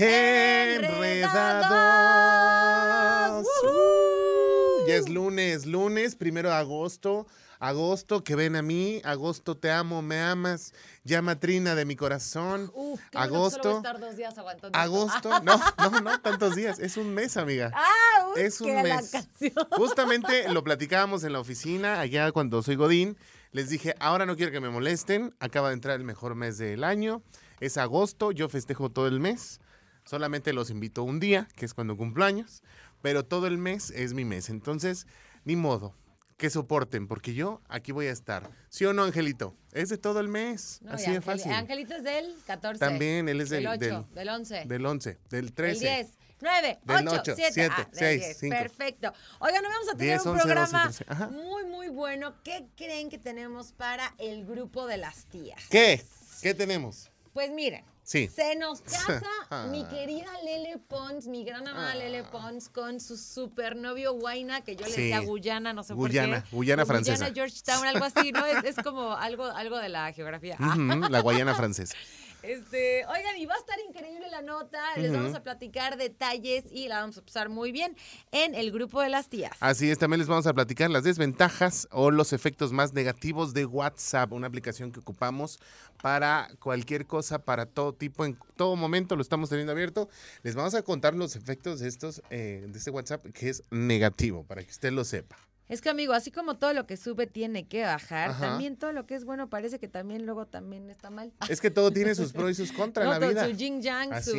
Enredados. Ya es lunes, lunes, primero de agosto. Agosto, que ven a mí. Agosto, te amo, me amas. Llama Trina de mi corazón. Uf, qué Agosto. Bueno que solo voy a estar dos días aguantando. Agosto, no, no, no, tantos días. Es un mes, amiga. Ah, Es un que la mes. canción. Justamente lo platicábamos en la oficina, allá cuando soy Godín. Les dije, ahora no quiero que me molesten. Acaba de entrar el mejor mes del año. Es agosto, yo festejo todo el mes. Solamente los invito un día, que es cuando cumplo años. Pero todo el mes es mi mes. Entonces, ni modo. Que soporten, porque yo aquí voy a estar. ¿Sí o no, Angelito? Es de todo el mes. No, así de fácil. Angelito es del 14. También, él es del- 8, del- del 11. Del 11, del 13. Del 10. 9, Del 8, ocho, 7, siete, ah, del seis, 10. cinco. Perfecto. Oigan, hoy vamos a tener 10, un 11, 12, programa 13. Ajá. muy, muy bueno. ¿Qué creen que tenemos para el grupo de las tías? ¿Qué? ¿Qué tenemos? Pues miren. Sí. Se nos casa Ah. mi querida Lele Pons, mi gran amada Ah. Lele Pons, con su supernovio Guaina, que yo le Sí. decía Guyana, no sé Guyana, por qué. Guyana francesa. Guyana, Georgetown, algo así, ¿no? Es, es como algo, algo de la geografía. Ah. Ujú, la Guayana francesa. Este, oigan, y va a estar increíble la nota. Les vamos a platicar detalles y la vamos a pasar muy bien en el grupo de las tías. Así es, también les vamos a platicar las desventajas o los efectos más negativos de WhatsApp, una aplicación que ocupamos para cualquier cosa, para todo tipo, en todo momento lo estamos teniendo abierto. Les vamos a contar los efectos de estos, eh, de este WhatsApp que es negativo, para que usted lo sepa. Es que, amigo, así como todo lo que sube tiene que bajar, Ajá. también todo lo que es bueno parece que también luego también está mal. Es que todo tiene sus pros y sus contras en la todo vida. Su yin yang, Así su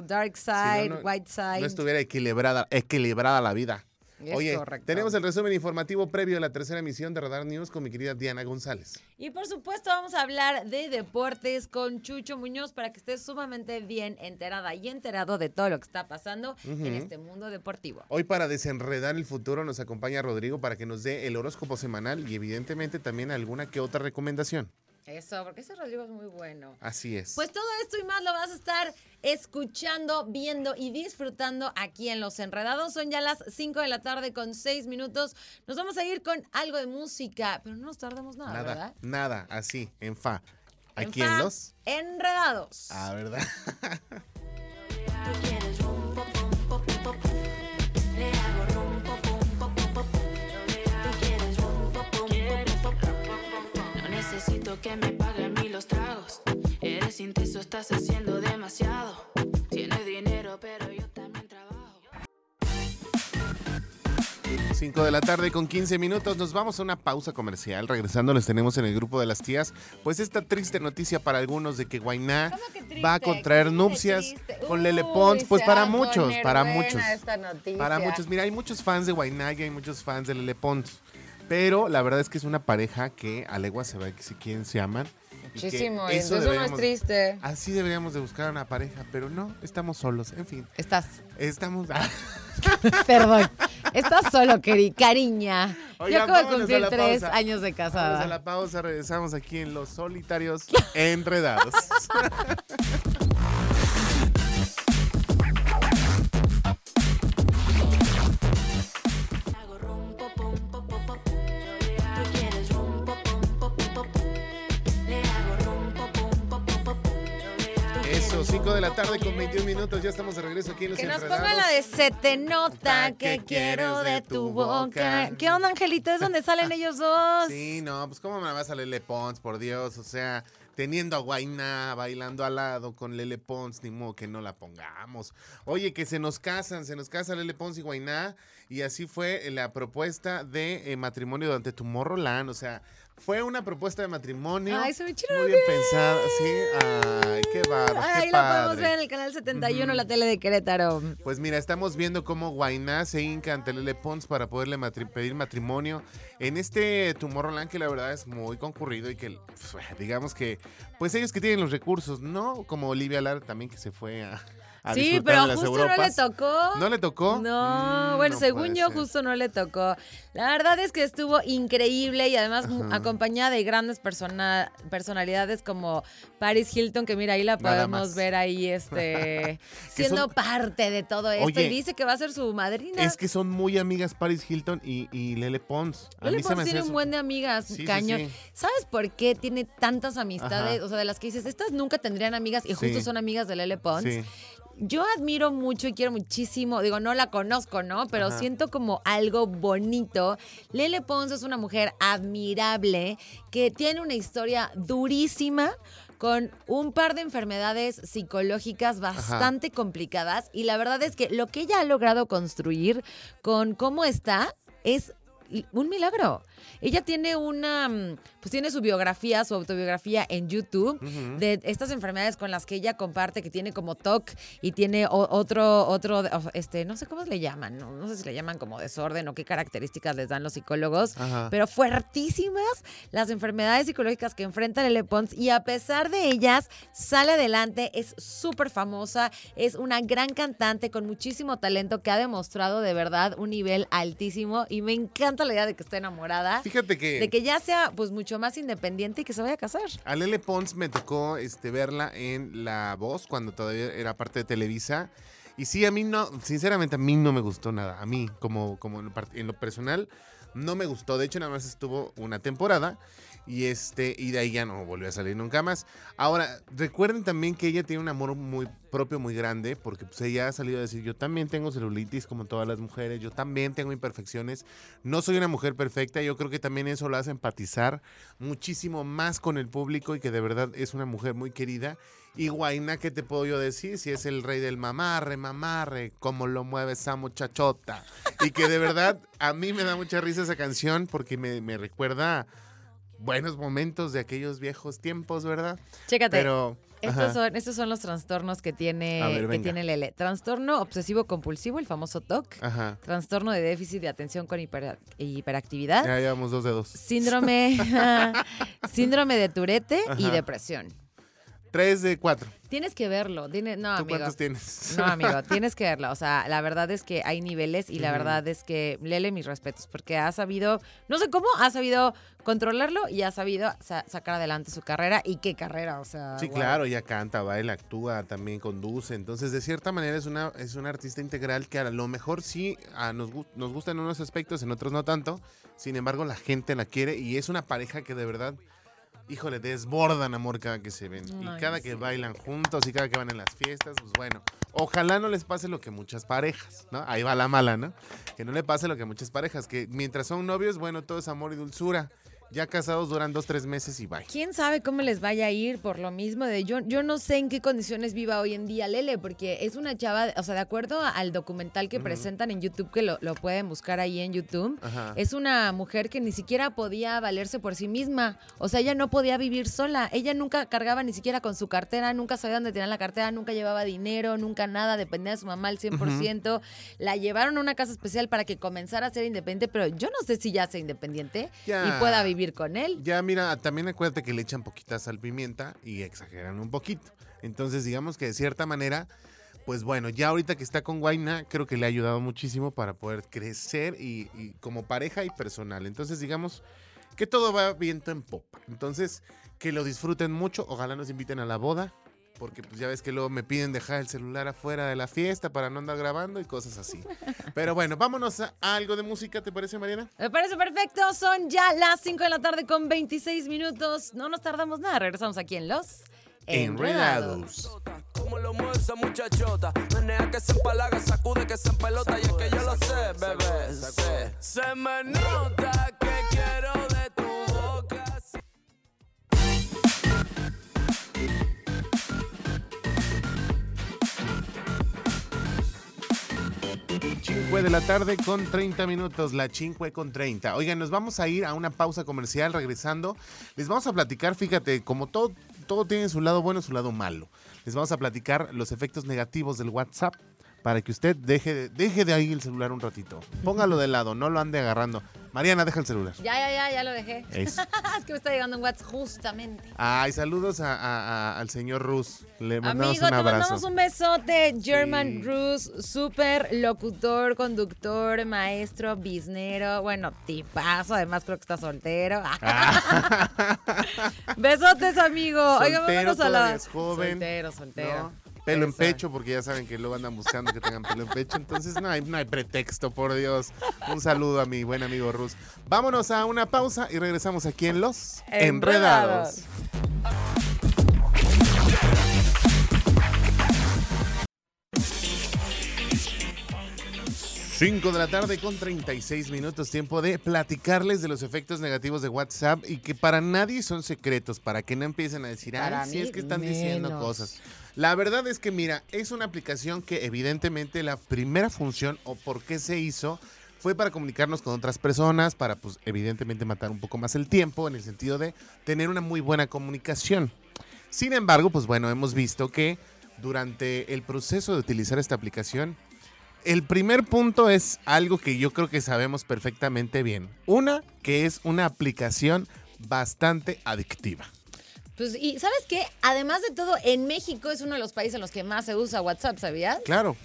es. dark Si side, no, no- white side. No estuviera equilibrada, equilibrada la vida. Es Oye, correcto. tenemos el resumen informativo previo a la tercera emisión de Radar News con mi querida Diana González. Y por supuesto vamos a hablar de deportes con Chucho Muñoz para que estés sumamente bien enterada y enterado de todo lo que está pasando en este mundo deportivo. Hoy para desenredar el futuro nos acompaña Rodrigo para que nos dé el horóscopo semanal y evidentemente también alguna que otra recomendación. Eso, porque ese Rodrigo es muy bueno. Así es. Pues todo esto y más lo vas a estar escuchando, viendo y disfrutando aquí en Los Enredados. Son ya las 5 de la tarde con 6 minutos. Nos vamos a ir con algo de música, pero no nos tardamos nada, nada, ¿verdad? nada, así, en fa. Aquí fa, en los... Enredados. Ah, ¿verdad? Estás haciendo demasiado. Tienes dinero, pero yo también trabajo. 5 de la tarde con 15 minutos. Nos vamos a una pausa comercial. Regresando les tenemos en el grupo de las tías. Pues esta triste noticia para algunos de que Guainá va a contraer ¿Cómo que nupcias con Lele Pons. Pues para muchos, para muchos. Para muchos, mira, hay muchos fans de Guainá y hay muchos fans de Lele Pons. Pero la verdad es que es una pareja que a legua se ve que si quieren se aman. Muchísimo. eso Eso no es triste. Así deberíamos de buscar una pareja, pero no, estamos solos. En fin, Estás. estamos... Perdón. Estás solo, queri, cariña. Oigan, Yo acabo de cumplir tres pausa. años de Vamos a casada. la pausa, regresamos aquí en Los Solitarios Enredados. 5 de la tarde con pom, 21 minutos, ya estamos de regreso aquí en Los Que nos Enredados. ponga la de se te nota que quiero de tu boca. ¿Qué onda, Angelito? Es donde salen ellos dos. Sí, no, pues cómo me va a salir Lele Pons, por Dios, o sea, teniendo a Guainá bailando al lado con Lele Pons, ni modo que no la pongamos. Oye, que se nos casan, se nos casa Lele Pons y Guainá, y así fue la propuesta de eh, matrimonio durante Tomorrowland, o sea, fue una propuesta de matrimonio. Ay, se chido. Muy bien pensada, sí, ay, qué barro, Ahí lo podemos ver en el canal 71, la tele de Querétaro. Pues mira, estamos viendo cómo Guainá se hinca ante Lele Pons para poderle matri- pedir matrimonio en este Tomorrowland que la verdad es muy concurrido y que, pues, digamos que, pues ellos que tienen los recursos, ¿no? Como Olivia Lara también que se fue a, a Sí, pero de las justo no le tocó. ¿No le tocó? No, Mm, bueno, no según yo, ser. justo no le tocó. La verdad es que estuvo increíble y además Ajá. acompañada de grandes persona- personalidades como Paris Hilton, que mira, ahí la podemos ver ahí, este, siendo son- parte de todo esto. Oye, y dice que va a ser su madrina. Es que son muy amigas Paris Hilton y, y Lele Pons. A Lele mí se Pons me tiene un buen de amigas, Sí, cañón. sí. ¿Sabes por qué tiene tantas amistades? Ajá. O sea, de las que dices, estas nunca tendrían amigas y justo son amigas de Lele Pons. Yo admiro mucho y quiero muchísimo, digo, no la conozco, ¿no? Pero Ajá. siento como algo bonito. Lele Pons es una mujer admirable que tiene una historia durísima con un par de enfermedades psicológicas bastante complicadas y la verdad es que lo que ella ha logrado construir con cómo está es un milagro. Ella tiene una, mm, pues tiene su biografía, su autobiografía en YouTube de estas enfermedades con las que ella comparte, que tiene como TOC y tiene otro, otro, este, no sé cómo le llaman, no, no sé si le llaman como desorden o qué características les dan los psicólogos, Ajá. pero fuertísimas las enfermedades psicológicas que enfrenta Lele Pons y a pesar de ellas sale adelante, es súper famosa, es una gran cantante con muchísimo talento que ha demostrado de verdad un nivel altísimo y me encanta la idea de que esté enamorada, Fíjate que, de que ya sea pues mucho más independiente y que se vaya a casar. a Lele Pons me tocó este, verla en La Voz cuando todavía era parte de Televisa. Y sí, a mí no, sinceramente a mí no me gustó nada. A mí, como, como en, lo, part- en lo personal, no me gustó. De hecho, nada más estuvo una temporada. Y este, y de ahí ya no volvió a salir nunca más. Ahora, recuerden también que ella tiene un amor muy propio, muy grande, porque pues ella ha salido a decir, yo también tengo celulitis como todas las mujeres, yo también tengo imperfecciones, no soy una mujer perfecta, yo creo que también eso la hace empatizar muchísimo más con el público y que de verdad es una mujer muy querida. Y Guaina, ¿qué te puedo yo decir? Si es el rey del mamarre, mamarre, cómo lo mueve esa muchachota. Y que de verdad a mí me da mucha risa esa canción porque me, me recuerda buenos momentos de aquellos viejos tiempos, ¿verdad? Chécate. Pero... Estos son, estos son los trastornos que tiene, ver, que tiene Lele. Trastorno obsesivo compulsivo, el famoso TOC. Ajá. Trastorno de déficit de atención con hiper- hiperactividad. Ya llevamos dos dedos. Síndrome, síndrome de Tourette y depresión. Tres de cuatro. Tienes que verlo. Tiene, no, ¿Tú amigo. cuántos tienes? No, amigo, tienes que verlo. O sea, la verdad es que hay niveles y la verdad es que Lele, mis respetos, porque ha sabido, no sé cómo, ha sabido controlarlo y ha sabido sa- sacar adelante su carrera. ¿Y qué carrera? O sea, Sí, wow. claro, ella canta, baila, actúa, también conduce. Entonces, de cierta manera es una, es una artista integral que a lo mejor sí a nos, nos gusta en unos aspectos, en otros no tanto. Sin embargo, la gente la quiere y es una pareja que de verdad, híjole, desbordan amor cada que se ven. y cada que bailan juntos y cada que van en las fiestas, pues bueno, ojalá no les pase lo que muchas parejas, ¿no? Ahí va la mala, ¿no? Que no le pase lo que muchas parejas, que mientras son novios, bueno, todo es amor y dulzura. Ya casados duran dos, tres meses y bye. ¿Quién sabe cómo les vaya a ir por lo mismo de yo? Yo no sé en qué condiciones viva hoy en día Lele, porque es una chava, o sea, de acuerdo al documental que presentan en YouTube, que lo, lo pueden buscar ahí en YouTube, Ajá. es una mujer que ni siquiera podía valerse por sí misma. O sea, ella no podía vivir sola. Ella nunca cargaba ni siquiera con su cartera, nunca sabía dónde tenía la cartera, nunca llevaba dinero, nunca nada, dependía de su mamá al 100%. La llevaron a una casa especial para que comenzara a ser independiente, pero yo no sé si ya sea independiente y pueda vivir con él. Ya, mira, también acuérdate que le echan poquita sal pimienta y exageran un poquito. Entonces, digamos que de cierta manera, pues bueno, ya ahorita que está con Guaina, creo que le ha ayudado muchísimo para poder crecer y, y como pareja y personal. Entonces, digamos que todo va viento en popa. Entonces, que lo disfruten mucho. Ojalá nos inviten a la boda. Porque pues ya ves que luego me piden dejar el celular afuera de la fiesta para no andar grabando y cosas así. Pero bueno, vámonos a algo de música, ¿te parece, Mariana? Me parece perfecto. Son ya las 5 de la tarde con 26 minutos. No nos tardamos nada. Regresamos aquí en Los Enredados. Como lo mueve esa muchachota. Menea que se empalaga, sacude que se empelota. Y es que yo lo sé, bebé. sé. Se me nota que quiero 5 de la tarde con 30 minutos, la 5 e con 30. Oigan, nos vamos a ir a una pausa comercial regresando. Les vamos a platicar, fíjate, como todo, todo tiene su lado bueno y su lado malo. Les vamos a platicar los efectos negativos del WhatsApp para que usted deje de, deje de ahí el celular un ratito. Póngalo de lado, no lo ande agarrando. Mariana, deja el celular. Ya, ya, ya, ya lo dejé. Es que me está llegando un WhatsApp justamente. Ay, saludos a- a- a- al señor Rus. Le mandamos Amigo, un te abrazo. mandamos un besote. German Sí. Rus, súper locutor, conductor, maestro, biznero. Bueno, tipazo. Además, creo que está soltero. Besotes, amigo. Oigan, Soltero, vámonos a la. joven. Soltero, soltero. ¿no? Pelo en pecho, porque ya saben que luego andan buscando que tengan pelo en pecho. Entonces no hay, no hay pretexto, por Dios. Un saludo a mi buen amigo Rus. Vámonos a una pausa y regresamos aquí en Los Enredados. Enredados. 5 de la tarde con 36 minutos, tiempo de platicarles de los efectos negativos de WhatsApp y que para nadie son secretos, para que no empiecen a decir, ay, sí es que están diciendo cosas. La verdad es que, mira, es una aplicación que evidentemente la primera función o por qué se hizo fue para comunicarnos con otras personas, para pues evidentemente matar un poco más el tiempo en el sentido de tener una muy buena comunicación. Sin embargo, pues bueno, hemos visto que durante el proceso de utilizar esta aplicación, el primer punto es algo que yo creo que sabemos perfectamente bien. Una, que es una aplicación bastante adictiva. Pues, y ¿sabes qué? Además de todo, en México es uno de los países en los que más se usa WhatsApp, ¿sabías? Claro,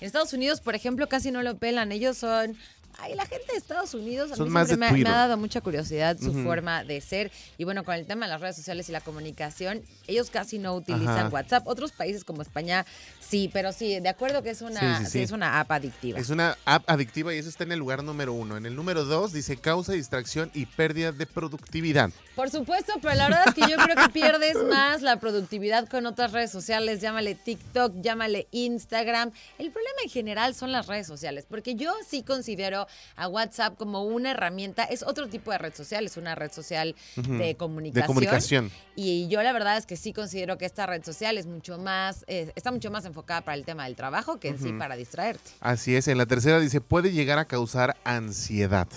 En Estados Unidos, por ejemplo, casi no lo pelan. Ellos son. Ay, la gente de Estados Unidos a mí más me, ha- me Twitter. ha dado mucha curiosidad su forma de ser. Y bueno, con el tema de las redes sociales y la comunicación, ellos casi no utilizan Ajá. WhatsApp. Otros países como España, sí, pero sí, de acuerdo que es una, Sí, sí, sí, sí. es una app adictiva. es una app adictiva y eso está en el lugar número uno. En el número dos dice causa distracción y pérdida de productividad. Por supuesto, pero la verdad es que yo creo que pierdes más la productividad con otras redes sociales, llámale TikTok, llámale Instagram. El problema en general son las redes sociales, porque yo sí considero a WhatsApp como una herramienta, es otro tipo de red social, es una red social de comunicación. De comunicación. Y yo la verdad es que sí considero que esta red social es mucho más, eh, está mucho más enfocada para el tema del trabajo que en sí para distraerte. Así es. En la tercera dice puede llegar a causar ansiedad.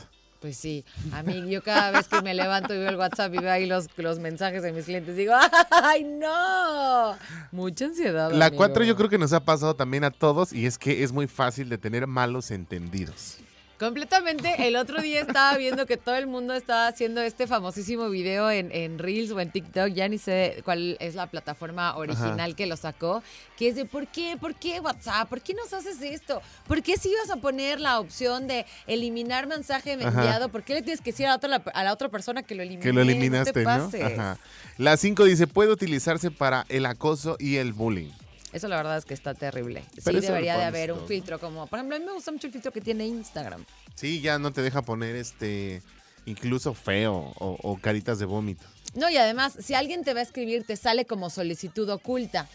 Pues sí, a mí yo cada vez que me levanto y veo el WhatsApp y veo ahí los, los mensajes de mis clientes, digo, ¡ay, no! Mucha ansiedad. La amigo. cuatro yo creo que nos ha pasado también a todos y es que es muy fácil de tener malos entendidos. Completamente, el otro día estaba viendo que todo el mundo estaba haciendo este famosísimo video en, en Reels o en TikTok, ya ni sé cuál es la plataforma original que lo sacó, que es de ¿por qué? ¿Por qué WhatsApp? ¿Por qué nos haces esto? ¿Por qué si ibas a poner la opción de eliminar mensaje enviado? ¿Por qué le tienes que decir a la otra, a la otra persona que lo elimine? Que lo eliminaste, te ¿no? pases. Ajá. La 5 dice, puede utilizarse para el acoso y el bullying. Eso la verdad es que está terrible. Pero sí, debería de haber un filtro como, por ejemplo, a mí me gusta mucho el filtro que tiene Instagram. Sí, ya no te deja poner este incluso feo o, o caritas de vómito. No, y además, si alguien te va a escribir, te sale como solicitud oculta.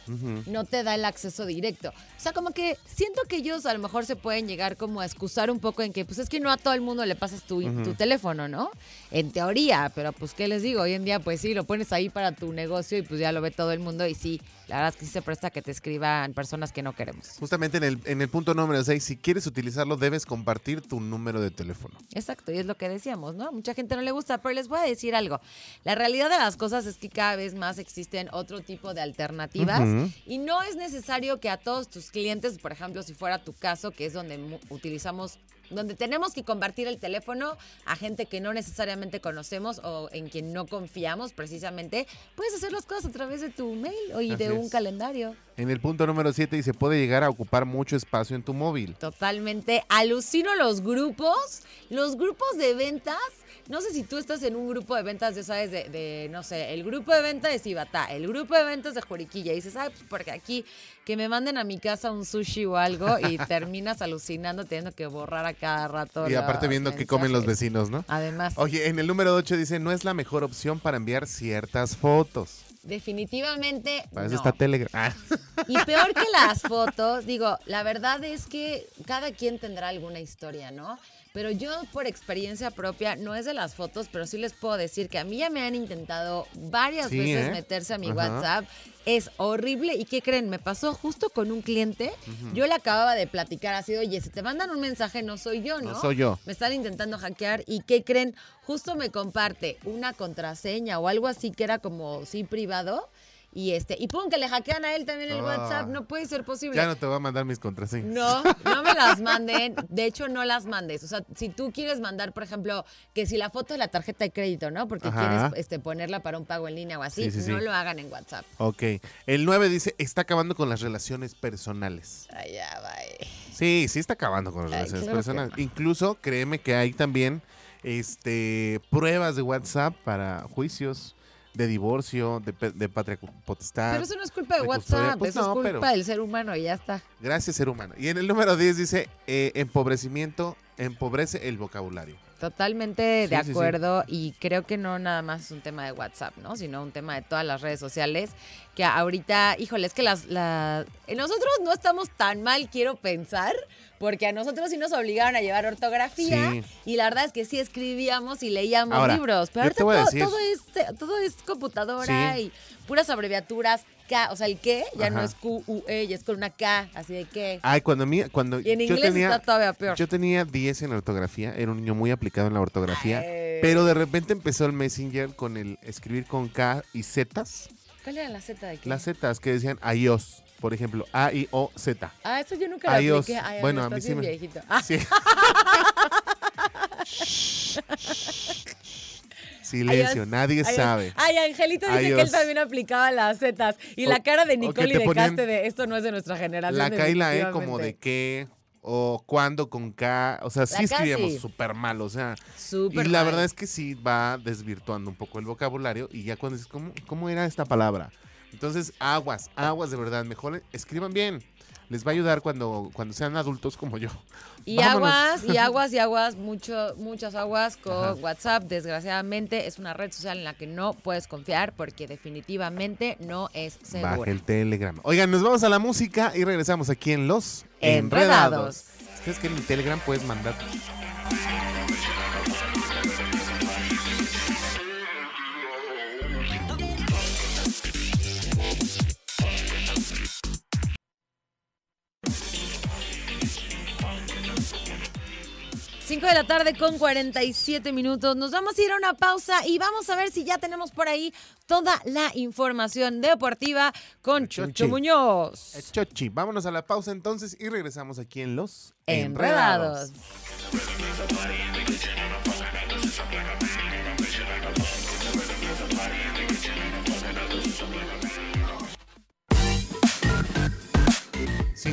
No te da el acceso directo. O sea, como que siento que ellos a lo mejor se pueden llegar como a excusar un poco en que, pues es que no a todo el mundo le pasas tu, teléfono, ¿no? En teoría, pero pues, ¿qué les digo? Hoy en día, pues sí, lo pones ahí para tu negocio y pues ya lo ve todo el mundo y sí, la verdad es que sí se presta a que te escriban personas que no queremos. Justamente en el, en el punto número 6, si quieres utilizarlo, debes compartir tu número de teléfono. Exacto, y es lo que decíamos, ¿no? Mucha gente no le gusta, pero les voy a decir algo. La realidad de las cosas es que cada vez más existen otro tipo de alternativas y no es necesario que a todos tus clientes, por ejemplo, si fuera tu caso, que es donde utilizamos donde tenemos que compartir el teléfono a gente que no necesariamente conocemos o en quien no confiamos precisamente, puedes hacer las cosas a través de tu mail o y Así de un es. calendario. En el punto número 7 dice, puede llegar a ocupar mucho espacio en tu móvil. Totalmente. Alucino los grupos. Los grupos de ventas. No sé si tú estás en un grupo de ventas, ya sabes, de, de, no sé, el grupo de ventas de Cibatá, el grupo de ventas de Juriquilla. Y dices, ay, pues porque aquí que me manden a mi casa un sushi o algo y terminas alucinando teniendo que borrar a cada rato. Y aparte viendo qué comen los vecinos, ¿no? Además, Oye, en el número 8 dice, no es la mejor opción para enviar ciertas fotos. definitivamente. Para eso no. está Telegram. Ah. Y peor que las fotos, digo, la verdad es que cada quien tendrá alguna historia, ¿no? Pero yo por experiencia propia, no es de las fotos, pero sí les puedo decir que a mí ya me han intentado varias Sí, veces ¿eh? meterse a mi Ajá. WhatsApp. Es horrible. ¿Y qué creen? Me pasó justo con un cliente. Yo le acababa de platicar así, oye, si te mandan un mensaje, no soy yo, ¿no? No soy yo. Me están intentando hackear. ¿Y qué creen? Justo me comparte una contraseña o algo así que era como, sí, privado. Y este, y pum, que le hackean a él también el Ah. WhatsApp. No puede ser posible. Ya no te voy a mandar mis contraseñas. No, no me las manden. De hecho, no las mandes. O sea, si tú quieres mandar, por ejemplo, que si la foto de la tarjeta de crédito, ¿no? Porque Ajá. quieres este, ponerla para un pago en línea o así, Sí, sí, sí. no lo hagan en WhatsApp. Ok. El 9 dice, está acabando con las relaciones personales. Ay, ya, bye. Sí, sí está acabando con las Ay, relaciones claro personales. no. Incluso, créeme que hay también este, pruebas de WhatsApp para juicios de divorcio, de, de patria potestad. Pero eso no es culpa de. WhatsApp, Pues eso no, es culpa pero- del ser humano y ya está. Gracias, ser humano. Y en el número 10 dice, eh, empobrecimiento, empobrece el vocabulario. Totalmente de Sí, sí, sí. acuerdo y creo que no nada más es un tema de WhatsApp, ¿no? Sino un tema de todas las redes sociales que ahorita, híjole, es que las, la- nosotros no estamos tan mal, quiero pensar, porque a nosotros sí nos obligaron a llevar ortografía y la verdad es que sí escribíamos y leíamos Ahora, libros, pero ahorita todo, es, todo es computadora y puras abreviaturas, K, o sea, el qué ya no es Q-U-E, ya es con una K, así de qué. Ay, cuando, mi, cuando Y en yo inglés tenía, está todavía peor. Yo tenía 10 en ortografía, era un niño muy aplicado en la ortografía, Ay. pero de repente empezó el Messenger con el escribir con K y Zetas, ¿Cuál era la Z de qué? las Zetas que decían iOS, por ejemplo, A, I, O, Z. Ah, eso yo nunca lo apliqué. Ay, Bueno, no, a mí sí me- viejito. Ah, Sí. Silencio, nadie sabe. Ay, Angelito dice que él también aplicaba las Zetas. Y O- la cara de Nicole y de Caste de esto no es de nuestra generación. La K y la E como de qué o cuándo con K, o sea, sí escribíamos súper mal, o sea, y la mal. verdad es que sí va desvirtuando un poco el vocabulario y ya cuando dices, ¿cómo, cómo era esta palabra? Entonces, aguas, aguas de verdad, mejor escriban bien. Les va a ayudar cuando, cuando sean adultos como yo. Y Vámonos. aguas, y aguas, y aguas, mucho, muchas aguas con Ajá. WhatsApp. Desgraciadamente es una red social en la que no puedes confiar porque definitivamente no es segura. Baje el Telegram. Oigan, nos vamos a la música y regresamos aquí en Los Enredados. Enredados. ¿Sabes que en mi Telegram puedes mandar? Cinco de la tarde con 47 minutos. Nos vamos a ir a una pausa y vamos a ver si ya tenemos por ahí toda la información deportiva con Chochi. Chucho Muñoz. Eh, Chochi, vámonos a la pausa entonces y regresamos aquí en Los Enredados.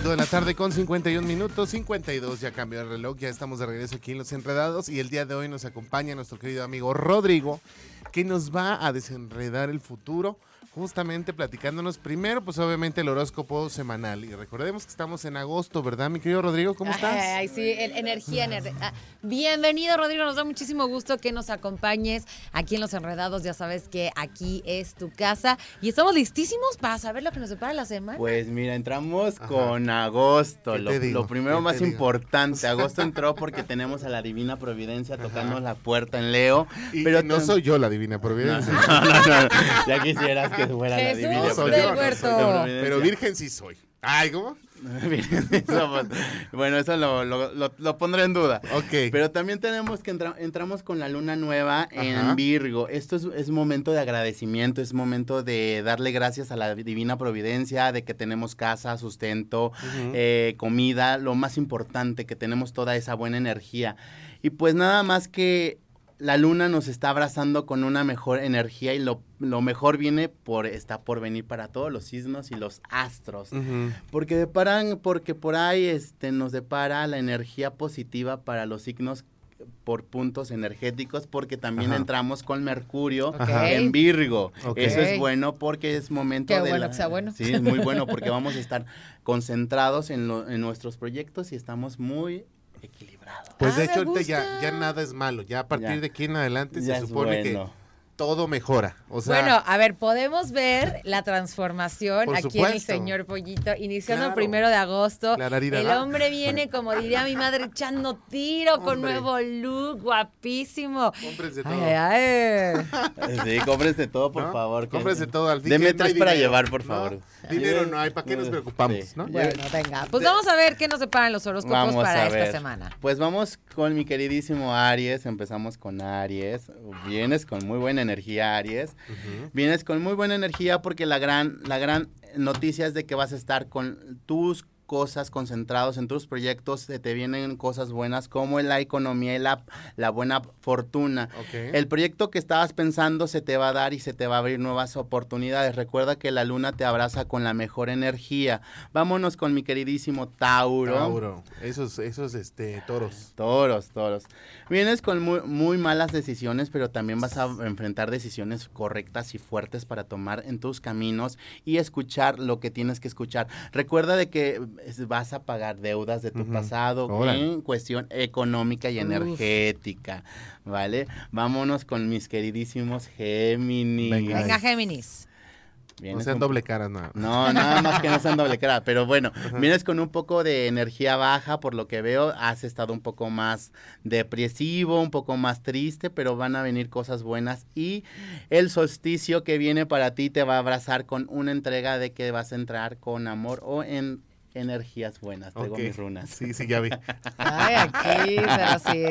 De la tarde con 51 minutos, 52 ya cambió el reloj, ya estamos de regreso aquí en Los Enredados y el día de hoy nos acompaña nuestro querido amigo Rodrigo, que nos va a desenredar el futuro, justamente platicándonos primero, pues obviamente el horóscopo semanal. Y recordemos que estamos en agosto, ¿verdad, mi querido Rodrigo? ¿Cómo estás? Ay, sí, el- energía, ener- ah, Bienvenido, Rodrigo. Nos da muchísimo gusto que nos acompañes aquí en Los Enredados. Ya sabes que aquí es tu casa y estamos listísimos para saber lo que nos depara la semana. Pues mira, entramos Ajá. con agosto. ¿Qué Lo, primero ¿Qué más digo? importante, agosto entró porque tenemos a la Divina Providencia tocando la puerta en Leo. Y, pero y no soy yo la divina providencia, No, no, no, Ya quisieras que fuera la Divina soy del yo, no soy Huerto. pero virgen sí soy. Ay, ¿cómo? Bueno, eso lo, lo- lo- lo pondré en duda. Ok. Pero también tenemos que entra- entramos con la luna nueva en Ajá. Virgo. Esto es, es momento de agradecimiento, es momento de darle gracias a la divina providencia, de que tenemos casa, sustento, eh, comida, lo más importante, que tenemos toda esa buena energía. Y pues nada más que la luna nos está abrazando con una mejor energía y lo, lo mejor viene por, está por venir para todos los signos y los astros. Porque deparan, porque por ahí este, nos depara la energía positiva para los signos por puntos energéticos, porque también Ajá. entramos con Mercurio en Virgo. Eso es bueno porque es momento Qué de bueno la- que sea bueno. Sí, es muy bueno porque vamos a estar concentrados en, lo- en nuestros proyectos y estamos muy equilibrados. Pues Ah, de me hecho, ahorita ya, ya nada es malo. Ya a partir Ya. de aquí en adelante Ya se supone que todo mejora. O sea, bueno, a ver, podemos ver la transformación aquí en el señor Pollito, iniciando el primero de agosto. Clararira. El hombre viene, como diría mi madre, echando tiro con nuevo look, guapísimo. cómprense todo. Ay, ay, ay. Sí, cómprense todo, por ¿no? favor. que- Cómprense todo al fin. Deme no tres para dinero, llevar, por ¿no? favor. Dinero no hay, ¿para qué nos preocupamos? Sí. ¿no? Bueno, venga. Pues vamos a ver qué nos separan los horóscopos Vamos para esta semana. Pues vamos con mi queridísimo Aries. Empezamos con Aries. Vienes con muy buena energía, Aries. Vienes con muy buena energía porque la gran, la gran noticia es de que vas a estar con tus cosas concentrados en tus proyectos, se te vienen cosas buenas como la economía y la, la buena fortuna. El proyecto que estabas pensando se te va a dar y se te va a abrir nuevas oportunidades. Recuerda que la luna te abraza con la mejor energía. Vámonos con mi queridísimo Tauro. Tauro. Esos, esos este, toros. Toros, toros. Vienes con muy, muy malas decisiones, pero también vas a enfrentar decisiones correctas y fuertes para tomar en tus caminos y escuchar lo que tienes que escuchar. Recuerda de que es- vas a pagar deudas de tu pasado Órale. en cuestión económica y Uf. energética, ¿vale? Vámonos con mis queridísimos Géminis. Venga. Venga, Géminis. No sean un- doble caras, nada. No, nada más que no sean doble cara, pero bueno, vienes con un poco de energía baja, por lo que veo, has estado un poco más depresivo, un poco más triste, pero van a venir cosas buenas y el solsticio que viene para ti te va a abrazar con una entrega de que vas a entrar con amor o en energías buenas. Tengo Ok. mis runas. Sí, sí, ya vi. Ay, aquí, sí.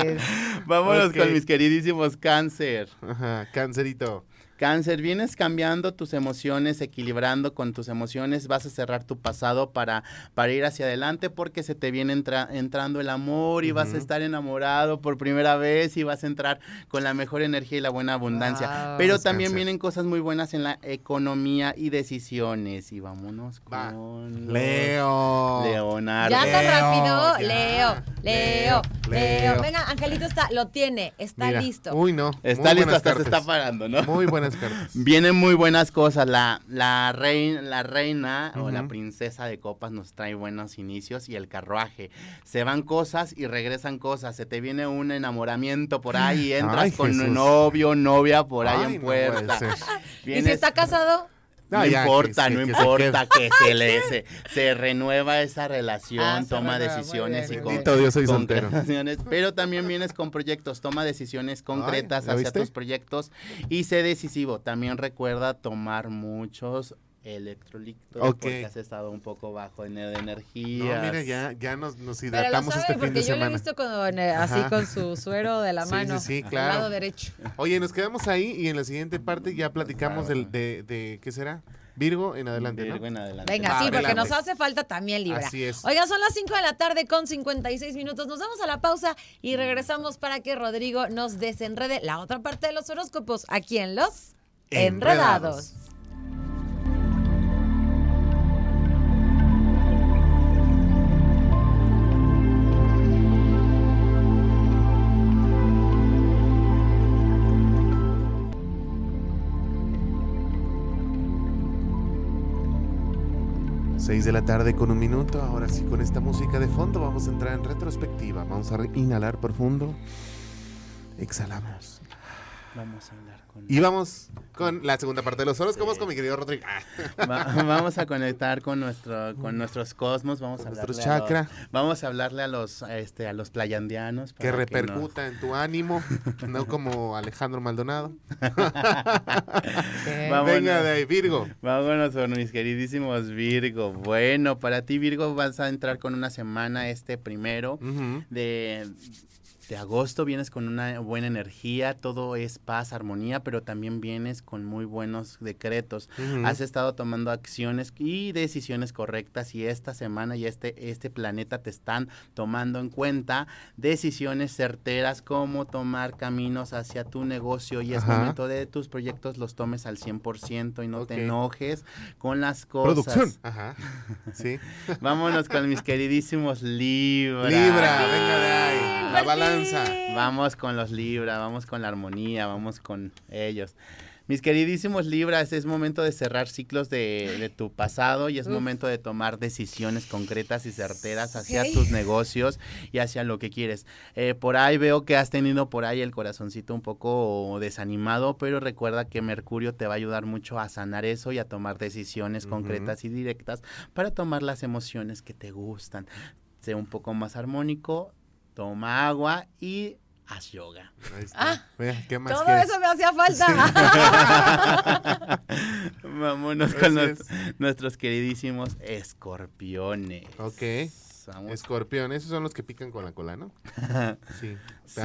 Vámonos con mis queridísimos cáncer. Ajá, cancerito. Cáncer, vienes cambiando tus emociones, equilibrando con tus emociones, vas a cerrar tu pasado para, para ir hacia adelante porque se te viene entra- entrando el amor y vas a estar enamorado por primera vez y vas a entrar con la mejor energía y la buena abundancia. Wow. Pero también Cáncer. vienen cosas muy buenas en la economía y decisiones. Y vámonos Va. con los Leo. Leonardo. Ya tan rápido. Leo, Leo. Leo. Venga, Angelito está, lo tiene, está Mira, listo. Uy, no. Está muy listo, hasta se está parando, ¿no? Muy buenas cartas. Vienen muy buenas cosas. La, la, reina, la reina o la princesa de copas nos trae buenos inicios y el carruaje. Se van cosas y regresan cosas. Se te viene un enamoramiento por ahí y entras Ay, con Jesús. novio, novia por ahí Ay, en no. ¿Y si está casado? No ya, importa, que- no que- que se importa que se le se, se renueva esa relación, Ah, toma renueva, decisiones bien, y con, Dios, soy pero también vienes con proyectos, toma decisiones concretas ¿ya hacia viste? tus proyectos y sé decisivo. También recuerda tomar muchos electrolitos Ok. porque has estado un poco bajo en de No, energía. mira, ya, ya nos, nos Pero lo hidratamos sabe este fin de yo lo he semana. visto con, eh, así con su suero de la Sí, mano. sí, sí, al claro. lado derecho. Oye, nos quedamos ahí y en la siguiente parte ya platicamos del, de, de, ¿qué será? Virgo en adelante, ¿no? Virgo en adelante. Venga, Va, sí, porque adelante. nos hace falta también Libra. Así es. Oiga, son las 5 de la tarde con 56 minutos. Nos vamos a la pausa y regresamos para que Rodrigo nos desenrede la otra parte de los horóscopos aquí en Los Enredados. Enredados. Seis de la tarde con un minuto. Ahora sí, con esta música de fondo vamos a entrar en retrospectiva. Vamos a inhalar profundo. Exhalamos. Vamos a hablar con... Y vamos con la segunda parte de los horóscopos con mi querido Rodrigo. Ah, Va- vamos a conectar con nuestro con nuestros cosmos, vamos Con a los- chakra. vamos a hablarle a los a este a los playandianos que repercuta en tu ánimo, no como Alejandro Maldonado. Vámonos. Venga de ahí, Virgo. Vámonos con mis queridísimos Virgo. Bueno, para ti Virgo vas a entrar con una semana este primero de, de agosto. Vienes con una buena energía, todo es paz, armonía, pero también vienes con muy buenos decretos. Has estado tomando acciones y decisiones correctas y esta semana y este, este planeta te están tomando en cuenta decisiones certeras como tomar caminos hacia tu negocio y es Ajá. momento de tus proyectos los tomes al 100% y no te enojes con las cosas. Producción. Ajá. Sí. Vámonos con mis queridísimos Libra. Libra, venga de ahí. La balanza. Vamos con los Libra, vamos con la armonía, vamos con ellos. Mis queridísimos Libras, es momento de cerrar ciclos de, de tu pasado y es Uf. momento de tomar decisiones concretas y certeras hacia tus negocios y hacia lo que quieres. Eh, por ahí veo que has tenido por ahí el corazoncito un poco desanimado, pero recuerda que Mercurio te va a ayudar mucho a sanar eso y a tomar decisiones concretas y directas para tomar las emociones que te gustan. Sé un poco más armónico, toma agua y haz yoga. Ahí está. Ah, Vea, ¿qué más Todo quieres? eso me hacía falta. Vámonos Así con los- nuestros queridísimos escorpiones. Ok. Vamos. Escorpión, esos son los que pican con la cola, ¿no? Sí. Sí.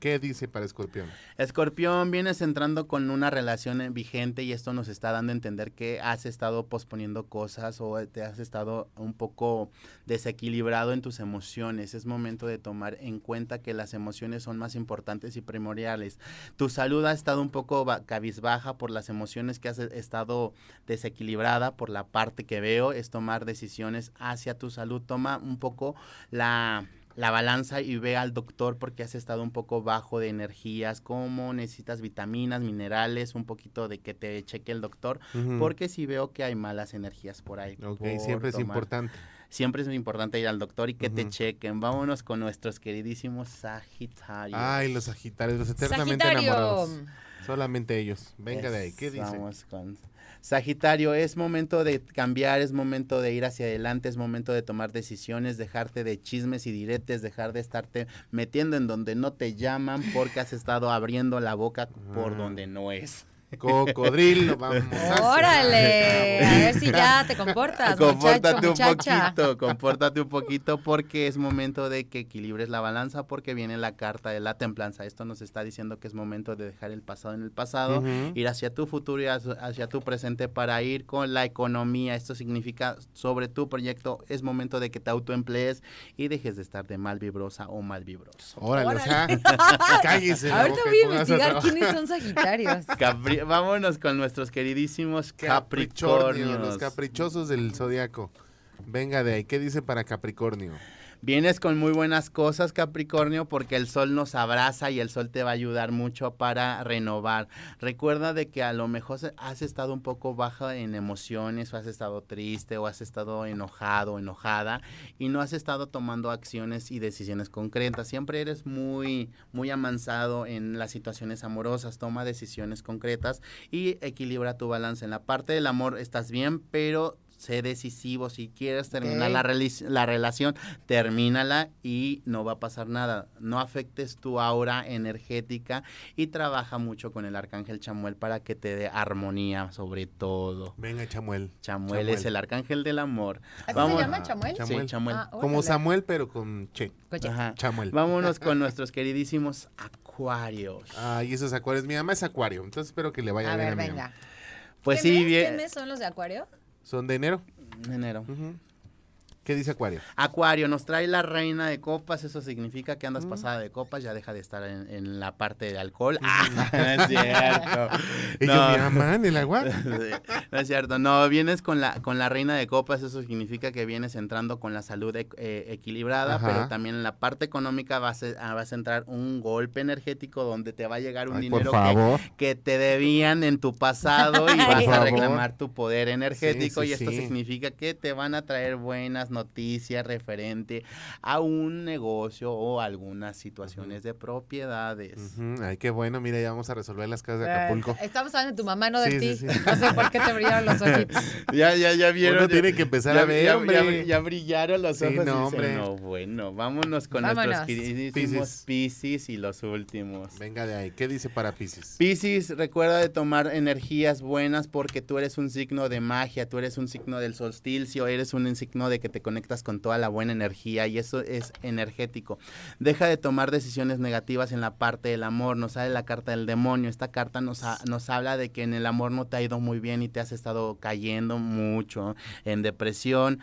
¿Qué dice para escorpión? Escorpión, vienes entrando con una relación eh, vigente y esto nos está dando a entender que has estado posponiendo cosas o te has estado un poco desequilibrado en tus emociones. Es momento de tomar en cuenta que las emociones son más importantes y primordiales. Tu salud ha estado un poco ba- cabizbaja por las emociones que has e- estado desequilibrada por la parte que veo. Es tomar decisiones hacia tu salud. Toma un poco la la balanza y ve al doctor porque has estado un poco bajo de energías, como necesitas vitaminas, minerales, un poquito de que te cheque el doctor, porque si veo que hay malas energías por ahí. Ok, por siempre es importante. Siempre es muy importante ir al doctor y que te chequen. Vámonos con nuestros queridísimos Sagitarios. Ay, los Sagitarios, los eternamente Sagitario. enamorados. Solamente ellos. Venga de ahí. ¿Qué dice? Vamos con Sagitario, es momento de cambiar, es momento de ir hacia adelante, es momento de tomar decisiones, dejarte de chismes y diretes, dejar de estarte metiendo en donde no te llaman porque has estado abriendo la boca por Ah. donde no es. Cocodrilo, vamos. Órale, a ver si ya te comportas, Compórtate muchacho, un muchacha. poquito, compórtate un poquito porque es momento de que equilibres la balanza porque viene la carta de la templanza. Esto nos está diciendo que es momento de dejar el pasado en el pasado, ir hacia tu futuro y hacia tu presente para ir con la economía. Esto significa sobre tu proyecto es momento de que te autoemplees y dejes de estar de mal vibrosa o mal vibroso. Órale, o sea, cállese. Ahorita voy a investigar quiénes son Sagitarios. Capri- Vámonos con nuestros queridísimos Capricornio, Capricornios. los caprichosos del zodiaco. Venga de ahí. ¿Qué dice para Capricornio? Vienes con muy buenas cosas, Capricornio, porque el sol nos abraza y el sol te va a ayudar mucho para renovar. Recuerda de que a lo mejor has estado un poco baja en emociones, o has estado triste, o has estado enojado, enojada, y no has estado tomando acciones y decisiones concretas. Siempre eres muy, muy amansado en las situaciones amorosas. Toma decisiones concretas y equilibra tu balance. En la parte del amor estás bien, pero sé decisivo. Si quieres terminar la, la relación, termínala y no va a pasar nada. No afectes tu aura energética y trabaja mucho con el arcángel Chamuel para que te dé armonía sobre todo. Venga, Chamuel. Chamuel, es el arcángel del amor. ¿Así Vamos- se llama Chamuel? Chamuel. Sí, Chamuel. Ah, Como. Samuel, pero con Che. Ajá. Chamuel. Vámonos con nuestros queridísimos acuarios. Ay, esos acuarios. Mi mamá es acuario, entonces espero que le vaya A bien ver, a mi venga. mamá. Pues ¿Qué sí, mes? bien. ¿Qué mes son los de Acuario? ¿Son de enero? Enero. Ujú. ¿Qué dice acuario? Acuario, nos trae la reina de copas, eso significa que andas pasada de copas, ya deja de estar en, en la parte de alcohol. Ah, no es cierto. Y yo, No. el agua. No es cierto, no, vienes con la, con la reina de copas, eso significa que vienes entrando con la salud e- eh, equilibrada, Ajá. pero también en la parte económica vas a, ah, vas a entrar un golpe energético donde te va a llegar un Ay, dinero que, te debían en tu pasado y Ay. vas a favor. reclamar tu poder energético Sí, sí, y esto sí. significa que te van a traer buenas noticias referente a un negocio o algunas situaciones de propiedades. Ay, qué bueno. Mira, ya vamos a resolver las casas de Acapulco. Eh, Estamos hablando de tu mamá, no de Sí, ti. sí, sí. No sé por qué te brillaron los ojitos. Ya, ya, ya vieron. Uno ya- tiene que empezar ya, a ver, ya- hombre. ya- ya brillaron los Sí, ojos. y no, dicen, hombre. no, bueno, vámonos con Vámonos. nuestros queridísimos Piscis. Piscis y los últimos. Venga de ahí. ¿Qué dice para Pisces? Piscis, recuerda de tomar energías buenas porque tú eres un signo de magia, tú eres un signo del solsticio, eres un signo de que te conectas con toda la buena energía y eso es energético. Deja de tomar decisiones negativas en la parte del amor, nos sale la carta del demonio, esta carta nos, ha- nos habla de que en el amor no te ha ido muy bien y te has estado cayendo mucho en depresión.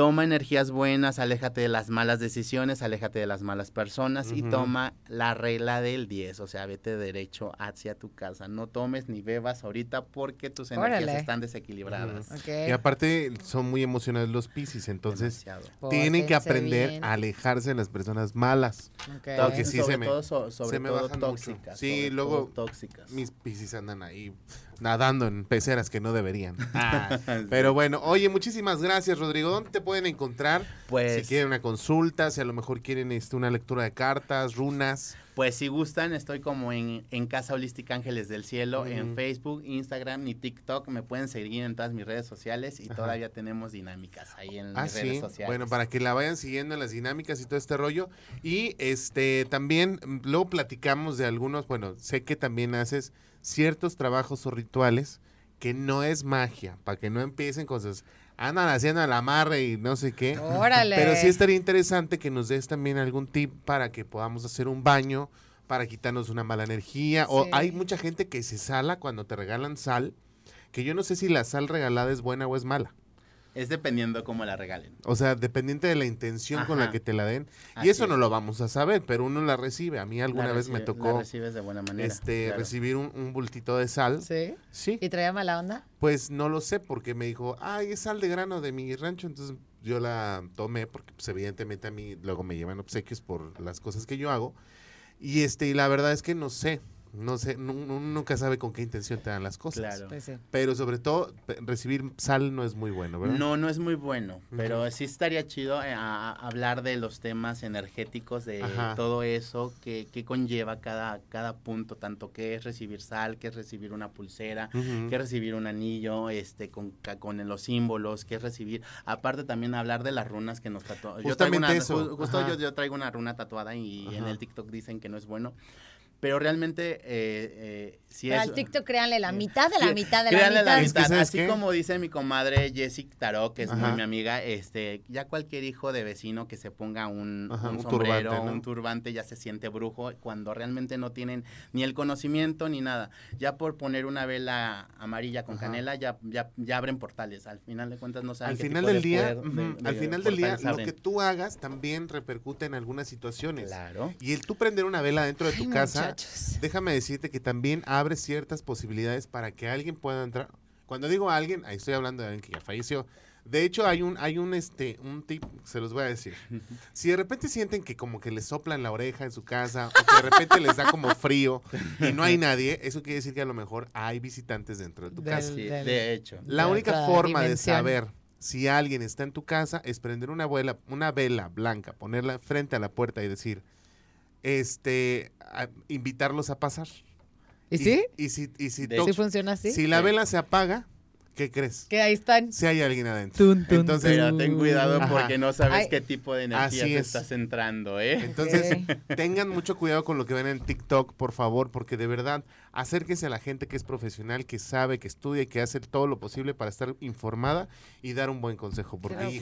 Toma energías buenas, aléjate de las malas decisiones, aléjate de las malas personas y toma la regla del 10, o sea, vete derecho hacia tu casa. No tomes ni bebas ahorita porque tus energías Órale. están desequilibradas. Y aparte son muy emocionales los Pisces, entonces Demasiado. tienen que aprender bien. a alejarse de las personas malas. Ok. Porque sí sobre se me- todo, so- sobre se me todo bajan mucho. tóxicas. Sí, sobre luego todo tóxicas. Mis Pisces andan ahí nadando en peceras que no deberían. Ah, pero bueno, oye, muchísimas gracias, Rodrigo. ¿Dónde te pueden encontrar? Pues, Si quieren una consulta, si a lo mejor quieren este, una lectura de cartas, runas. Pues si gustan, estoy como en, en Casa Holística Ángeles del Cielo, en. Facebook, Instagram y TikTok. Me pueden seguir en todas mis redes sociales y Ajá. todavía tenemos dinámicas ahí en Ah, mis redes sí. sociales. Bueno, para que la vayan siguiendo en las dinámicas y todo este rollo. Y este también mm, luego platicamos de algunos, bueno, sé que también haces ciertos trabajos o rituales que no es magia, para que no empiecen cosas, andan haciendo el amarre y no sé qué. Órale. Pero sí estaría interesante que nos des también algún tip para que podamos hacer un baño, para quitarnos una mala energía. O hay mucha gente que se sala cuando te regalan sal, que yo no sé si la sal regalada es buena o es mala. Es dependiendo cómo la regalen. O sea, dependiente de la intención con la que te la den. Así y eso no lo vamos a saber, pero uno la recibe. A mí alguna La vez me tocó La recibes de buena manera. este claro. recibir un, un bultito de sal. ¿Sí? Sí. ¿Y traía mala onda? Pues no lo sé porque me dijo, ay, es sal de grano de mi rancho. Entonces yo la tomé porque pues, evidentemente a mí luego me llevan obsequios por las cosas que yo hago. Y este, y la verdad es que no sé. No sé, nu- nu- nunca sabe con qué intención te dan las cosas. Claro. Pues sí. Pero sobre todo, recibir sal no es muy bueno, ¿verdad? No, no es muy bueno, pero sí estaría chido eh, a- a hablar de los temas energéticos, de Ajá. todo eso que, que conlleva cada, cada punto, tanto que es recibir sal, que es recibir una pulsera, que es recibir un anillo, este, con, con los símbolos, que es recibir, aparte también hablar de las runas que nos tatuamos. Yo traigo una, eso, justo yo, yo traigo una runa tatuada y en el TikTok dicen que no es bueno, pero realmente eh, eh, si Pero es... al TikTok créanle la mitad de la Sí, mitad de la Créanle mitad. la Es que, mitad. ¿sabes Así qué? como dice mi comadre Jessica Tarot, que es muy mi amiga, este, ya cualquier hijo de vecino que se ponga un, Ajá, un un sombrero, turbante, ¿no? un turbante, ya se siente brujo, cuando realmente no tienen ni el conocimiento ni nada. Ya por poner una vela amarilla con Ajá. canela, ya, ya, ya abren portales. Al final de cuentas no saben Al qué final tipo del de día, poder de- ujú, al final del día, lo que tú hagas también repercute en algunas situaciones. Claro. Y el tú prender una vela dentro de tu Ay, casa, muchachos. déjame decirte que también abre ciertas posibilidades para que alguien pueda entrar. Cuando digo alguien, ahí estoy hablando de alguien que ya falleció. De hecho, hay un, hay un, este, un tip, se los voy a decir. Si de repente sienten que como que les soplan la oreja en su casa, o que de repente les da como frío y no hay nadie, eso quiere decir que a lo mejor hay visitantes dentro de tu Del- casa. Del- de hecho. La de única forma de saber si alguien está en tu casa es prender una vela, una vela blanca, ponerla frente a la puerta y decir, este, a- invitarlos a pasar. ¿Y sí? Y, si, y si, De to- ¿Sí funciona así? si la vela se apaga, ¿qué crees? Que ahí están. Si hay alguien adentro. Tun, tun, Entonces, Pero ten cuidado Ajá. porque no sabes Ay. qué tipo de energía Así te es. estás entrando, ¿eh? Entonces, tengan mucho cuidado con lo que ven en TikTok, por favor, porque de verdad, acérquense a la gente que es profesional, que sabe, que estudia y que hace todo lo posible para estar informada y dar un buen consejo. Porque,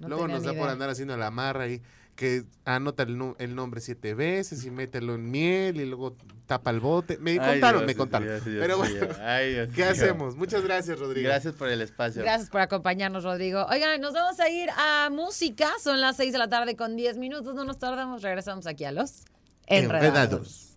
No luego nos da por andar haciendo la amarra y que anota el, nombre siete veces y mételo en miel y luego tapa el bote. Me Ay, contaron, Dios, me contaron. Dios, Dios Pero bueno, Ay, Dios ¿qué hacemos? Muchas gracias, Rodrigo. Gracias por el espacio. Gracias por acompañarnos, Rodrigo. Oigan, nos vamos a ir a música. Son las 6 de la tarde con 10 minutos. No nos tardamos. Regresamos aquí a los Enredados. Ahí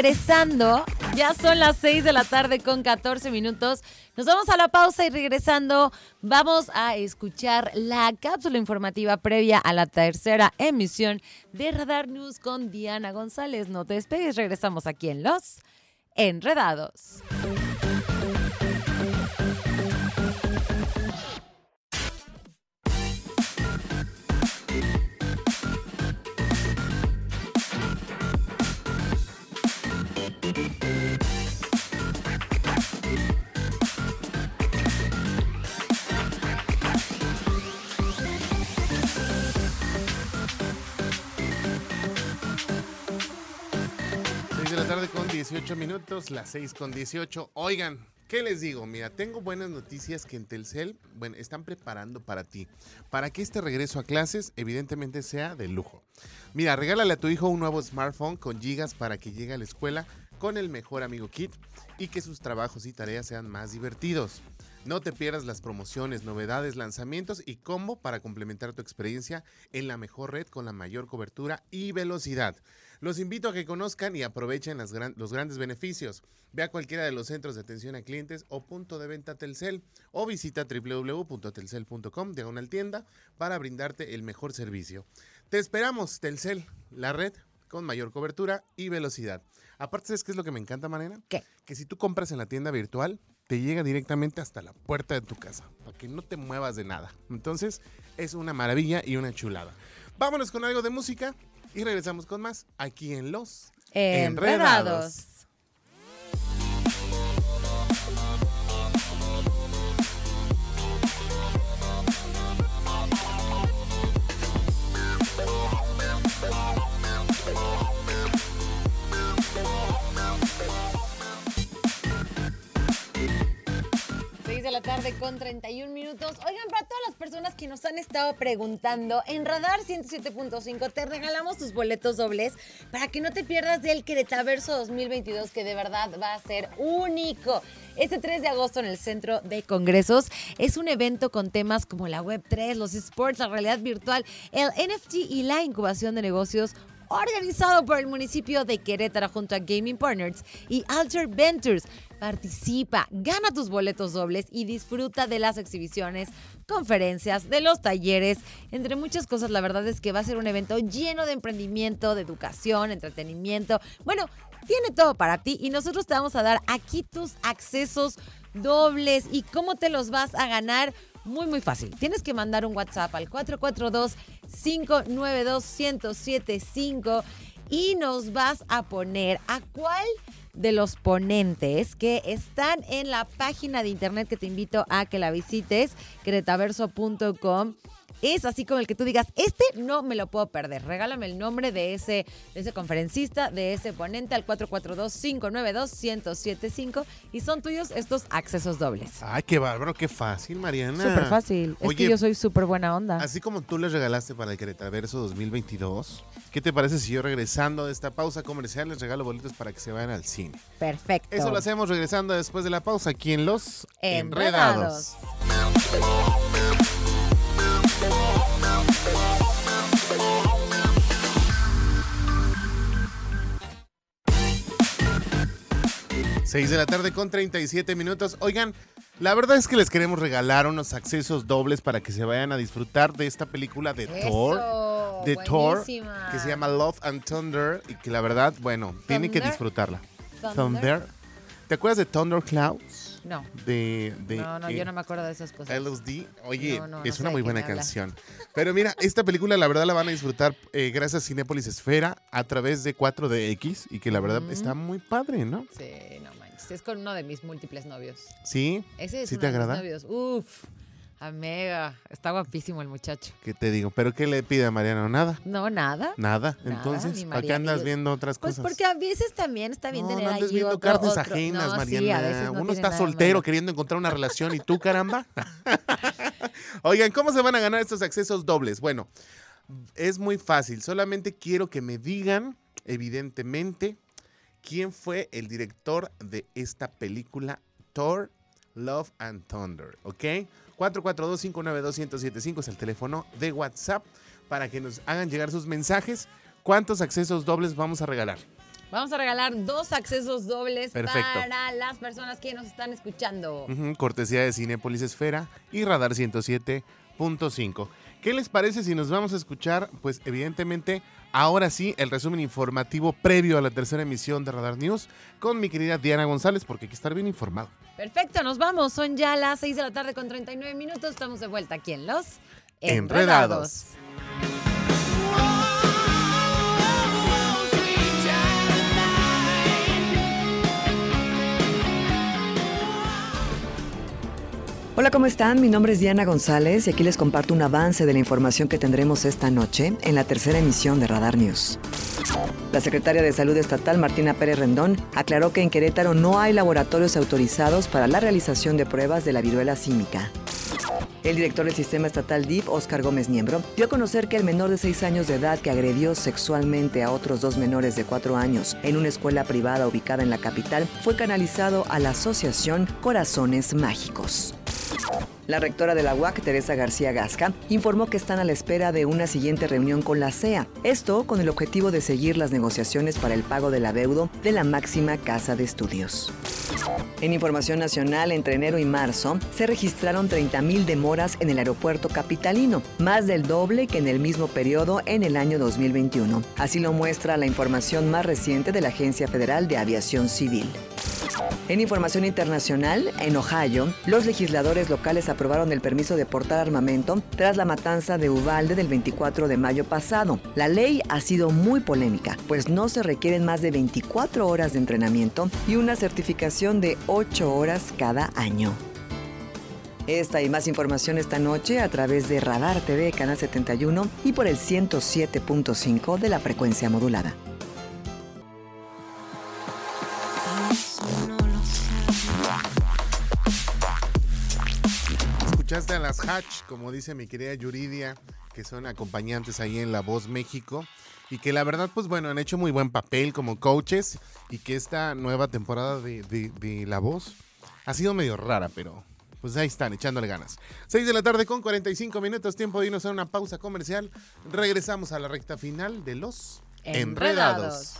Regresando, ya son las 6 de la tarde con 14 minutos. Nos vamos a la pausa y regresando vamos a escuchar la cápsula informativa previa a la tercera emisión de Radar News con Diana González. No te despegues, regresamos aquí en Los Enredados. 18 minutos, las 6 con 18. Oigan, ¿qué les digo? Mira, tengo buenas noticias que en Telcel, bueno, están preparando para ti. Para que este regreso a clases, evidentemente, sea de lujo. Mira, regálale a tu hijo un nuevo smartphone con gigas para que llegue a la escuela con el mejor amigo Kit y que sus trabajos y tareas sean más divertidos. No te pierdas las promociones, novedades, lanzamientos y combo para complementar tu experiencia en la mejor red con la mayor cobertura y velocidad. Los invito a que conozcan y aprovechen las gran- los grandes beneficios. Ve a cualquiera de los centros de atención a clientes o punto de venta Telcel o visita www.telcel.com diagonal tienda para brindarte el mejor servicio. Te esperamos, Telcel, la red con mayor cobertura y velocidad. Aparte, ¿sabes qué es lo que me encanta, Mariana? ¿Qué? Que si tú compras en la tienda virtual, te llega directamente hasta la puerta de tu casa, para que no te muevas de nada. Entonces, es una maravilla y una chulada. Vámonos con algo de música y regresamos con más aquí en Los Enredados. Tarde con 31 minutos. Oigan, para todas las personas que nos han estado preguntando, en Radar 107.5 te regalamos tus boletos dobles para que no te pierdas del Queretaverso 2022, que de verdad va a ser único. Este 3 de agosto en el Centro de Congresos es un evento con temas como la Web3, los esports, la realidad virtual, el NFT y la incubación de negocios organizado por el municipio de Querétaro junto a Gaming Partners y Alter Ventures. Participa, gana tus boletos dobles y disfruta de las exhibiciones, conferencias, de los talleres, entre muchas cosas. La verdad es que va a ser un evento lleno de emprendimiento, de educación, entretenimiento. Bueno, tiene todo para ti y nosotros te vamos a dar aquí tus accesos dobles y cómo te los vas a ganar. Muy, muy fácil. Tienes que mandar un WhatsApp al 442-592-1075 y nos vas a poner a cuál de los ponentes que están en la página de internet que te invito a que la visites, cretaverso.com. Es así como el que tú digas, este no me lo puedo perder. Regálame el nombre de ese, de ese conferencista, de ese ponente al 442-592-1075 y son tuyos estos accesos dobles. Ay, qué bárbaro, qué fácil, Mariana. Súper fácil. es que yo soy súper buena onda. Así como tú les regalaste para el Queretaverso 2022, ¿qué te parece si yo regresando de esta pausa comercial les regalo boletos para que se vayan al cine? Perfecto. Eso lo hacemos regresando después de la pausa aquí en Los Enredados. Enredados. Seis de la tarde con 37 minutos. Oigan, la verdad es que les queremos regalar unos accesos dobles para que se vayan a disfrutar de esta película de Thor. De Thor, que se llama Love and Thunder y que la verdad, bueno, tienen que disfrutarla. Thunder. Thunder. ¿Te acuerdas de Thunder No. De, de No, no, eh, yo no me acuerdo de esas cosas. LSD. Oye, No, es una muy buena canción. Pero mira, esta película la verdad la van a disfrutar eh, gracias a Cinépolis Esfera a través de 4DX y que la verdad está muy padre, ¿no? Sí, no manches. Es con uno de mis múltiples novios. Sí. Ese es ¿Sí uno te de mis agrada? novios. Uf. Amiga, está guapísimo el muchacho. ¿Qué te digo? ¿Pero qué le pide a Mariano? Nada. No, nada. Nada. Nada, Entonces, ¿para qué andas viendo otras Pues cosas? porque a veces también está bien no, tener no andes ahí viendo otro- carnes otro- ajenas, No, sí, Mariana. a veces no Uno está soltero queriendo encontrar una relación y tú, caramba. Oigan, ¿cómo se van a ganar estos accesos dobles? Bueno, es muy fácil. Solamente quiero que me digan, evidentemente, quién fue el director de esta película Thor, Love and Thunder, ¿ok? 442-592-1075 es el teléfono de WhatsApp para que nos hagan llegar sus mensajes. ¿Cuántos accesos dobles vamos a regalar? Vamos a regalar dos accesos dobles Perfecto. para las personas que nos están escuchando. Cortesía de Cinépolis Esfera y Radar 107.5. ¿Qué les parece si nos vamos a escuchar? Pues evidentemente, ahora sí, el resumen informativo previo a la tercera emisión de Radar News con mi querida Diana González, porque hay que estar bien informado. Perfecto, nos vamos. Son ya las 6 de la tarde con 39 minutos. Estamos de vuelta aquí en Los Enredados. Hola, ¿cómo están? Mi nombre es Diana González y aquí les comparto un avance de la información que tendremos esta noche en la tercera emisión de Radar News. La secretaria de Salud Estatal, Martina Pérez Rendón, aclaró que en Querétaro no hay laboratorios autorizados para la realización de pruebas de la viruela símica. El director del sistema estatal DIF, Óscar Gómez Niembro, dio a conocer que el menor de 6 años de edad que agredió sexualmente a otros dos menores de 4 años en una escuela privada ubicada en la capital fue canalizado a la asociación Corazones Mágicos. La rectora de la UAC, Teresa García Gasca, informó que están a la espera de una siguiente reunión con la CEA. Esto con el objetivo de seguir las negociaciones para el pago del adeudo de la máxima casa de estudios. En información nacional, entre enero y marzo, se registraron 30.000 demoras en el aeropuerto capitalino, más del doble que en el mismo periodo en el año 2021. Así lo muestra la información más reciente de la Agencia Federal de Aviación Civil. En información internacional, en Ohio, los legisladores locales aprobaron el permiso de portar armamento tras la matanza de Uvalde del 24 de mayo pasado. La ley ha sido muy polémica, pues no se requieren más de 24 horas de entrenamiento y una certificación de 8 horas cada año. Esta y más información esta noche a través de Radar TV Canal 71 y por el 107.5 de la frecuencia modulada. Escuchaste a las Hatch, como dice mi querida Yuridia, que son acompañantes ahí en La Voz México. Y que la verdad, pues bueno, han hecho muy buen papel como coaches. Y que esta nueva temporada de, de- de La Voz ha sido medio rara, pero pues ahí están, echándole ganas. 6 de la tarde con 45 minutos, tiempo de irnos a una pausa comercial. Regresamos a la recta final de los Enredados.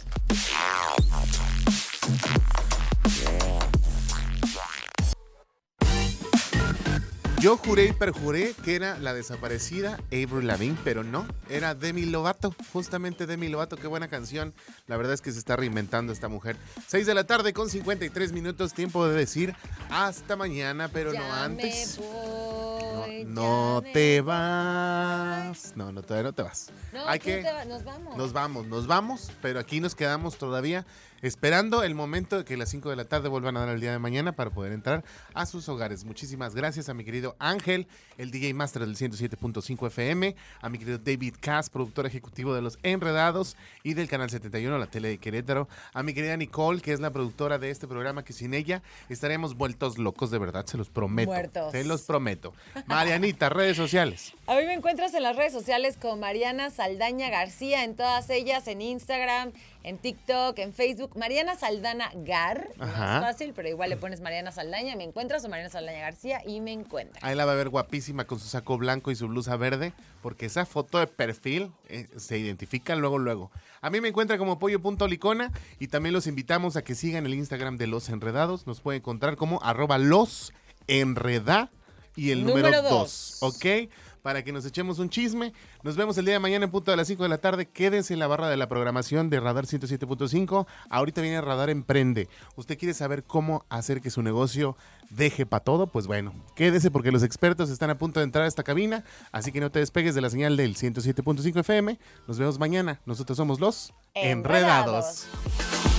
Yo juré y perjuré que era la desaparecida Avril Lavigne, pero no, era Demi Lovato, justamente Demi Lovato, qué buena canción. La verdad es que se está reinventando esta mujer. 6 de la tarde con 53 minutos, tiempo de decir hasta mañana, pero Ya no antes. Me voy, No, te vas. No, no, todavía no te vas. No, Hay que- te va- nos vamos. Nos vamos, nos vamos, pero aquí nos quedamos todavía esperando el momento de que las 5 de la tarde vuelvan a dar el día de mañana para poder entrar a sus hogares. Muchísimas gracias a mi querido Ángel, el DJ Master del 107.5 FM, a mi querido David Cass, productor ejecutivo de Los Enredados y del Canal 71, la tele de Querétaro, a mi querida Nicole, que es la productora de este programa, que sin ella estaremos vueltos locos de verdad, se los prometo. Muertos. Se los prometo. Marianita, redes sociales. A mí me encuentras en las redes sociales con Mariana Saldaña García, en todas ellas, en Instagram, en TikTok, en Facebook. Mariana Saldana Gar, no es fácil, pero igual le pones Mariana Saldaña, me encuentras, o Mariana Saldaña García y me encuentras. Ahí la va a ver guapísima con su saco blanco y su blusa verde, porque esa foto de perfil eh, se identifica luego, luego. A mí me encuentra como pollo.licona y también los invitamos a que sigan el Instagram de Los Enredados. Nos pueden encontrar como arroba los enreda y el número Número 2, dos. ¿ok? Para que nos echemos un chisme. Nos vemos el día de mañana en punto de las 5 de la tarde. Quédense en la barra de la programación de Radar 107.5. Ahorita viene Radar Emprende. ¿Usted quiere saber cómo hacer que su negocio deje para todo? Pues bueno, quédese porque los expertos están a punto de entrar a esta cabina. Así que no te despegues de la señal del 107.5 FM. Nos vemos mañana. Nosotros somos los Enredados. Enredados.